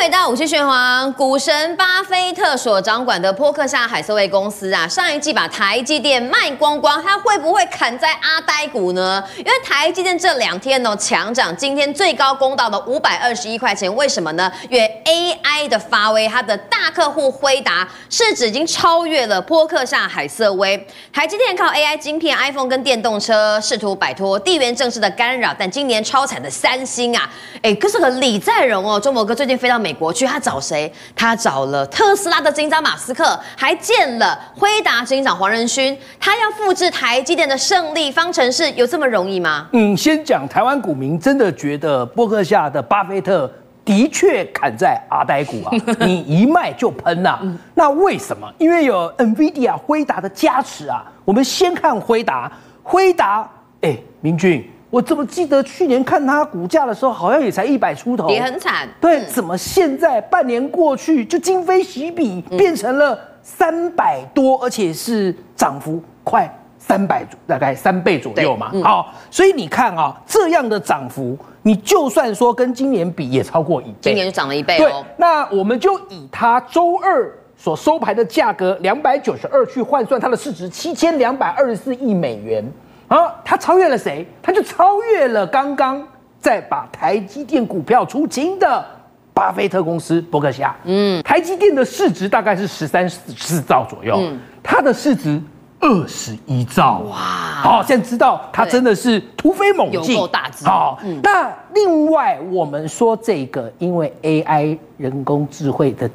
回到五七玄黄，股神巴菲特所掌管的波克夏海瑟威公司啊，上一季把台积电卖光光，它会不会砍在阿呆股呢？因为台积电这两天哦强涨，今天最高攻到了五百二十一块钱，为什么呢？因为 AI 的发威，它的大客户辉达市值已经超越了波克夏海瑟威。台积电靠 AI 晶片、iPhone 跟电动车试图摆脱地缘政治的干扰，但今年超惨的三星啊，哎，可是个李在镕哦，中国哥最近飞到美国去，他找谁？他找了特斯拉的执行长马斯克，还见了辉达执行长黄仁勋。他要复制台积电的胜利方程式，有这么容易吗？嗯，先讲台湾股民真的觉得波克夏的巴菲特的确砍在阿呆股啊，你一卖就喷呐、啊。那为什么？因为有 NVIDIA 辉达的加持啊。我们先看辉达，辉达，哎，明君。我怎么记得去年看它股价的时候，好像也才一百出头，也很惨。对，怎么现在半年过去就今非昔比，变成了三百多，而且是涨幅快三百，大概三倍左右嘛。好，所以你看啊，这样的涨幅，你就算说跟今年比，也超过一倍。今年就涨了一倍哦。对，那我们就以它周二所收盘的价格两百九十二去换算它的市值七千两百二十四亿美元。啊，他超越了谁？他就超越了刚刚在把台积电股票出清的巴菲特公司伯克夏。嗯，台积电的市值大概是十三四兆左右，嗯，它的市值二十一兆。哇，好，现在知道它真的是突飞猛进，有够大只。好，嗯，那另外我们说这个，因为 AI 人工智慧的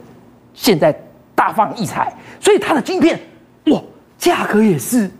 现在大放异彩，所以它的晶片哇，价格也是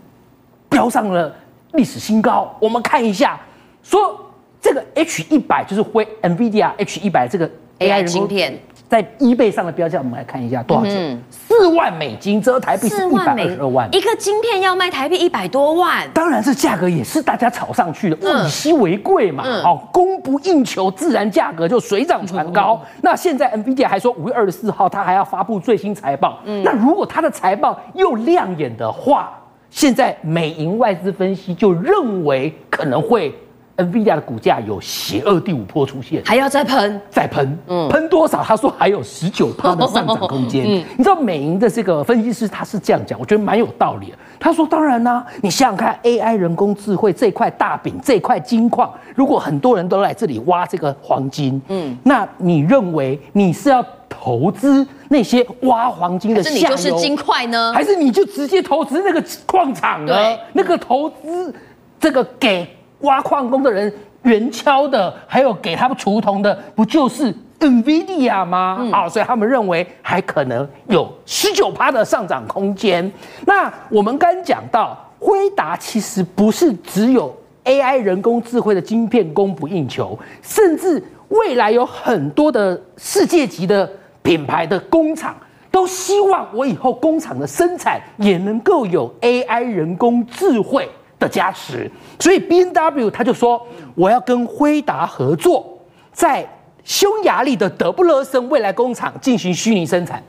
飙上了。历史新高，我们看一下，说这个 H 一百就是灰 NVIDIA H 一百这个 AI 晶片，在 eBay 上的标价，我们来看一下多少钱？四万美金，折台币是一百二十二万。一个晶片要卖台币一百多万，当然这价格也是大家炒上去的，物以稀为贵嘛，好，供不应求，自然价格就水涨船高。那现在 NVIDIA 还说五月二十四号它还要发布最新财报，那如果它的财报又亮眼的话，现在美银外资分析就认为可能会，NVIDIA 的股价有邪恶第五波出现，还要再喷，再喷，嗯，喷多少？他说还有十九趴的上涨空间。嗯，你知道美银的这个分析师他是这样讲，我觉得蛮有道理的。他说当然啦，你想想看，AI 人工智慧这块大饼，这块金矿，如果很多人都来这里挖这个黄金，嗯，那你认为你是要？投资那些挖黄金的下游，还是你就是金块呢？还是你就直接投资那个矿场呢？对那个投资这个给挖矿工的人圆敲的，还有给他们锄铜的，不就是 NVIDIA 吗？嗯、好，所以他们认为还可能有十九趴的上涨空间。那我们刚讲到，辉达其实不是只有 AI 人工智慧的晶片供不应求，甚至未来有很多的世界级的。品牌的工厂都希望我以后工厂的生产也能够有 AI 人工智慧的加持，所以 BMW 他就说我要跟辉达合作，在匈牙利的德布勒森未来工厂进行虚拟生产。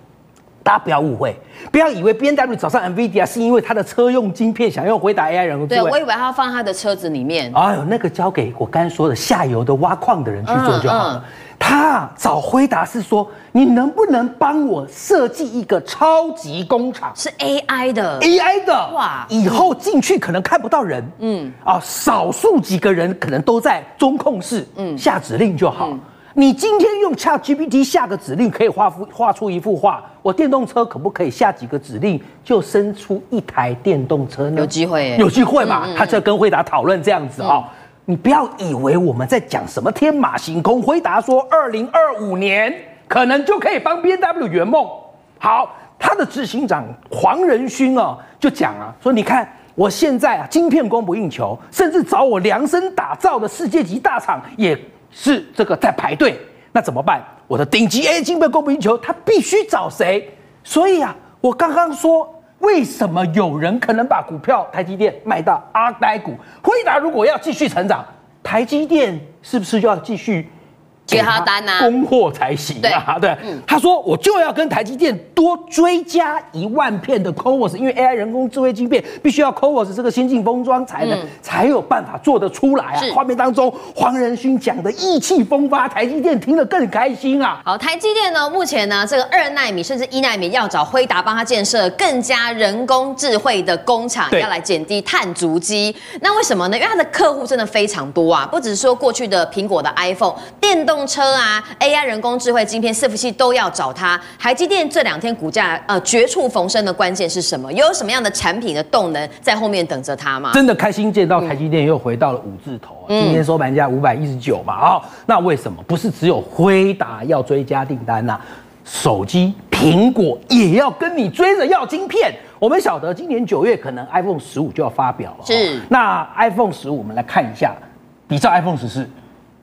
大家不要误会，不要以为 B N W 找上 NVIDIA 是因为他的车用晶片想要回答 AI 人工智能。对，我以为他要放他的车子里面。哎呦，那个交给我刚才说的下游的挖矿的人去做就好了。他找回答是说，你能不能帮我设计一个超级工厂？是 AI 的，AI 的哇！以后进去可能看不到人，嗯啊，少数几个人可能都在中控室，嗯，下指令就好。嗯、你今天用 ChatGPT 下个指令可以画幅画出一幅画，我电动车可不可以下几个指令就生出一台电动车呢？有机会，有机会嘛？嗯嗯嗯，他在跟惠达讨论这样子啊。嗯你不要以为我们在讲什么天马行空。回答说，二零二五年可能就可以帮 B N W 圆梦。好，他的执行长黄仁勋哦，就讲啊，说你看我现在啊，晶片供不应求，甚至找我量身打造的世界级大厂也是这个在排队。那怎么办？我的顶级 A 金被供不应求，他必须找谁？所以啊，我刚刚说。为什么有人可能把股票台积电卖到阿呆股？回答如果要继续成长，台积电是不是就要继续接他单呐，供货才行啊。对，他说我就要跟台积电多追加一万片的 CoWoS，因为 AI 人工智慧晶片必须要 CoWoS 这个先进封装才能才有办法做得出来啊。画面当中黄仁勋讲的意气风发，台积电听了更开心啊。好，台积电呢，目前呢这个二纳米甚至一纳米要找辉达帮他建设更加人工智慧的工厂，要来减低碳足迹。那为什么呢？因为他的客户真的非常多啊，不只是说过去的苹果的 iPhone 电动。动车啊，AI 人工智慧晶片伺服器都要找它。台积电这两天股价呃绝处逢生的关键是什么？又有什么样的产品的动能在后面等着它吗？真的开心见到台积电又回到了五字头，嗯、今天收盘价五百一十九嘛啊、哦，那为什么不是只有辉达要追加订单呢、啊？手机苹果也要跟你追着要晶片。我们晓得今年九月可能 iPhone 十五就要发表了，是。那 iPhone 十五我们来看一下，比照 iPhone 十四。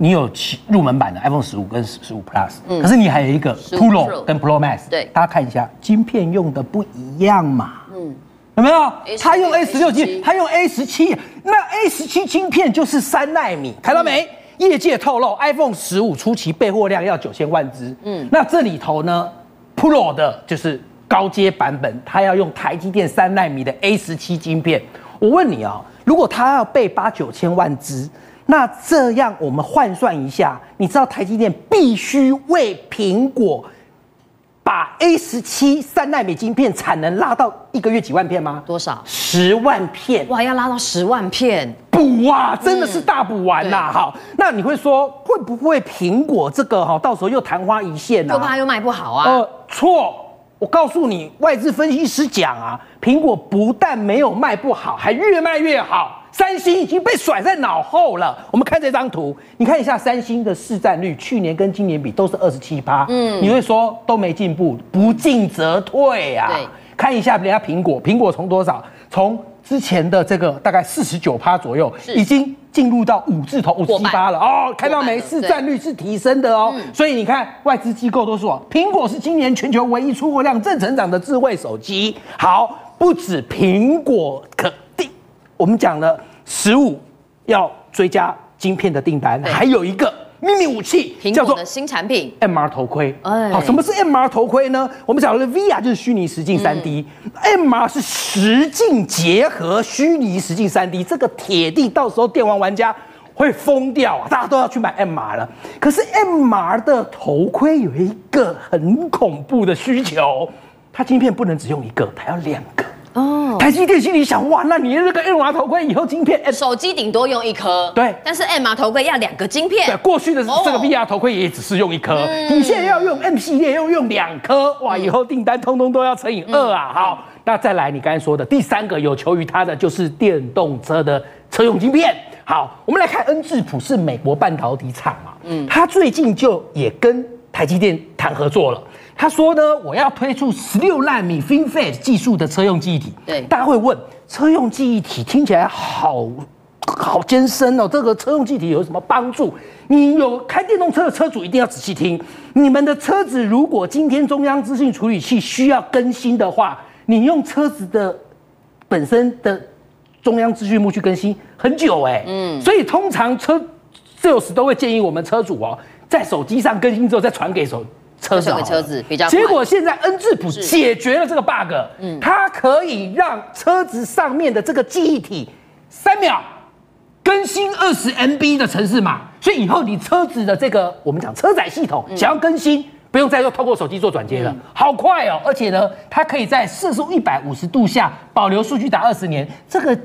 你有入门版的 iPhone 十五跟十五 Plus，嗯，可是你还有一个 Pro 跟 Pro Max，对，大家看一下，晶片用的不一样嘛，嗯，有没有？他用 A 十六 G，他用 A 十七，那 A 十七晶片就是三纳米，看到没？业界透露，iPhone 十五初期备货量要九千万只，嗯，那这里头呢，Pro 的就是高阶版本，它要用台积电三纳米的 A 十七晶片。我问你啊，如果它要备八九千万只？那这样我们换算一下，你知道台积电必须为苹果把 A 十七三奈米晶片产能拉到一个月几万片吗？多少？十万片！哇，要拉到十万片，补啊，真的是大补完呐！好，那你会说会不会苹果这个哈，到时候又昙花一现呢？又怕又卖不好啊？呃，错，我告诉你，外资分析师讲啊，苹果不但没有卖不好，还越卖越好。三星已经被甩在脑后了。我们看这张图，你看一下三星的市占率，去年跟今年比都是二十七趴。嗯，你会说都没进步，不进则退啊。对，看一下人家苹果，苹果从多少？从之前的这个大概四十九趴左右，已经进入到五字头五十七八了哦。看到没？市占率是提升的哦。所以你看，外资机构都说，苹果是今年全球唯一出货量正成长的智慧手机。好，不止苹果可。我们讲了十五要追加晶片的订单，还有一个秘密武器，叫做新产品 MR 头盔。哎，好，什么是 MR 头盔呢？我们讲的 VR 就是虚拟实境三 D，MR 是实境结合虚拟实境三 D，这个铁定到时候电玩玩家会疯掉啊！大家都要去买 MR 了。可是 MR 的头盔有一个很恐怖的需求，它晶片不能只用一个，它要两个。哦，台积电心里想，哇，那你的这个 MR 头盔以后晶片，手机顶多用一颗，对，但是 MR 头盔要两个晶片。对，过去的这个 VR 头盔也只是用一颗，你现在要用 M 系列，要用两颗，哇，以后订单通通都要乘以二啊。好，那再来你刚才说的第三个有求于它的就是电动车的车用晶片。好，我们来看恩智浦是美国半导体厂嘛，嗯，他最近就也跟台积电谈合作了。他说呢，我要推出十六纳米 FinFET 技术的车用记忆体。对，大家会问，车用记忆体听起来好好艰深哦，这个车用记忆体有什么帮助？你有开电动车的车主一定要仔细听。你们的车子如果今天中央资讯处理器需要更新的话，你用车子的本身的中央资讯幕去更新很久哎，嗯，所以通常车 sales 都会建议我们车主哦，在手机上更新之后再传给手。车子，车子比较。结果现在恩智浦解决了这个 bug，嗯，它可以让车子上面的这个记忆体三秒更新二十 MB 的城市码，所以以后你车子的这个我们讲车载系统想要更新，不用再说透过手机做转接了，好快哦！而且呢，它可以在摄氏一百五十度下保留数据达二十年。这个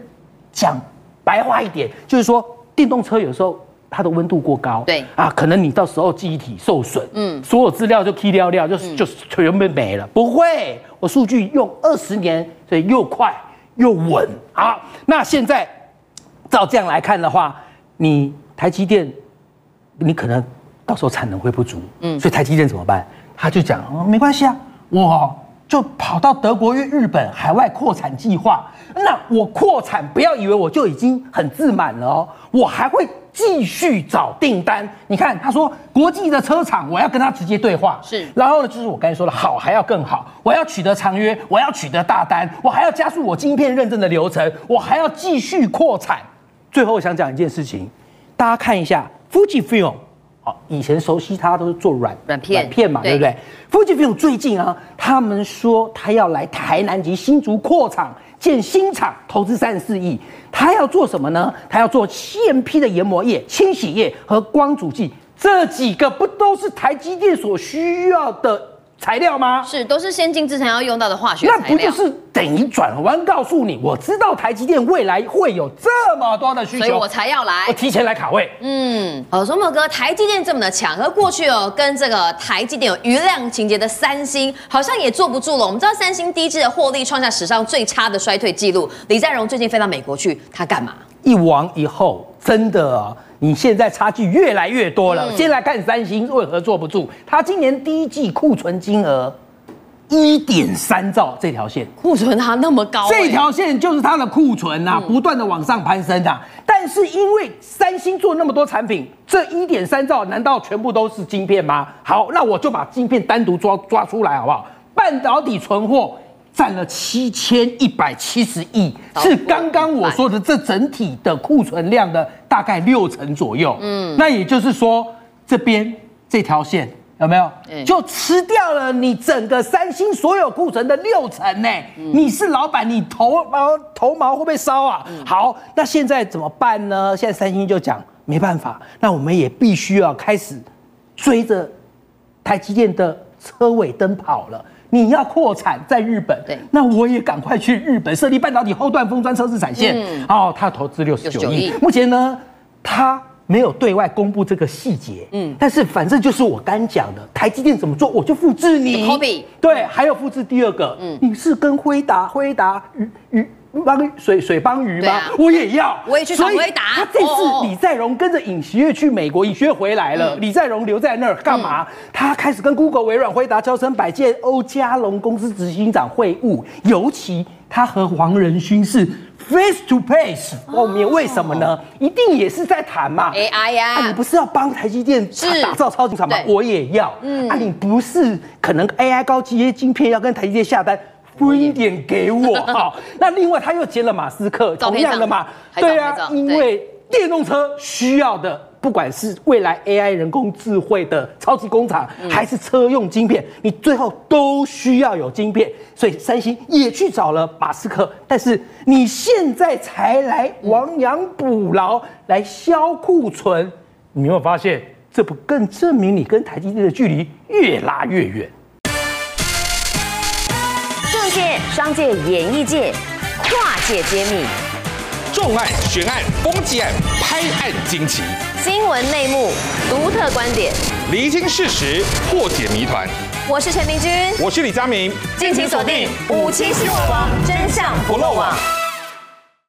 讲白话一点，就是说电动车有时候。它的温度过高，对啊，可能你到时候记忆体受损，嗯，所有资料就 key 掉掉，就就全部没了。不会，我数据用二十年，所以又快又稳。好，那现在照这样来看的话，你台积电，你可能到时候产能会不足，嗯，所以台积电怎么办？他就讲，哦，没关系啊，我就跑到德国、日本海外扩产计划。那我扩产，不要以为我就已经很自满了哦，我还会。继续找订单，你看他说国际的车厂，我要跟他直接对话，是，然后呢，就是我刚才说的好还要更好，我要取得长约，我要取得大单，我还要加速我晶片认证的流程，我还要继续扩产。最后我想讲一件事情，大家看一下 Fujifilm 好，以前熟悉它都是做软软片软片嘛，对不对？富士 film 最近啊，他们说他要来台南及新竹扩厂建新厂，投资三十四亿。他要做什么呢？他要做现批的研磨液、清洗液和光阻剂，这几个不都是台积电所需要的？材料吗？是，都是先进制程要用到的化学材料。那不就是等于转弯告诉你，我知道台积电未来会有这么多的需求，所以我才要来，我提前来卡位。嗯，好，松柏哥，台积电这么的强，和过去哦，跟这个台积电有余量情节的三星，好像也坐不住了。我们知道三星第一季的获利创下史上最差的衰退记录。李在镕最近飞到美国去，他干嘛？一王一后，真的啊。你现在差距越来越多了。嗯、先来看三星为何坐不住？它今年第一季库存金额一点三兆，这条线库存它那么高，这条线就是它的库存呐、啊，不断的往上攀升啊。但是因为三星做那么多产品，这一点三兆难道全部都是晶片吗？好，那我就把晶片单独抓抓出来好不好？半导体存货。占了七千一百七十亿，是刚刚我说的这整体的库存量的大概六成左右。嗯，那也就是说，这边这条线有没有？就吃掉了你整个三星所有库存的六成呢？你是老板，你头毛头毛会不会烧啊？好，那现在怎么办呢？现在三星就讲没办法，那我们也必须要开始追着台积电的车尾灯跑了。你要扩产在日本，对，那我也赶快去日本设立半导体后段封装测试产线。嗯，哦，他投资六十九亿，目前呢，他没有对外公布这个细节。嗯，但是反正就是我刚讲的，台积电怎么做，我就复制你。对，还有复制第二个。嗯，你是跟辉达、辉达与与。帮水水帮鱼吗？啊、我也要，我也去找辉达。他这次李在镕跟着尹锡悦去美国，尹锡悦回来了，嗯、李在镕留在那儿干嘛？嗯、他开始跟 Google、微软、辉达、交生、百健、欧加龙公司执行长会晤，尤其他和黄仁勋是 face to face。后面为什么呢？哦、一定也是在谈嘛。AI 呀、啊啊，你不是要帮台积电打造超级厂吗？我也要。嗯，啊，你不是可能 AI 高阶晶片要跟台积电下单？分一点给我。哈，那另外他又接了马斯克，同样的嘛，对啊，因为电动车需要的，不管是未来 AI 人工智慧的超级工厂，还是车用晶片，你最后都需要有晶片，所以三星也去找了马斯克，但是你现在才来亡羊补牢来销库存，你有没有发现，这不更证明你跟台积电的距离越拉越远？界、商界、演艺界，跨界揭秘，重案、悬案、攻击案、拍案惊奇，新闻内幕、独特观点，厘清事实，破解谜团。我是陈明君，我是李佳明，敬请锁定《五七新闻网》，真相不漏网。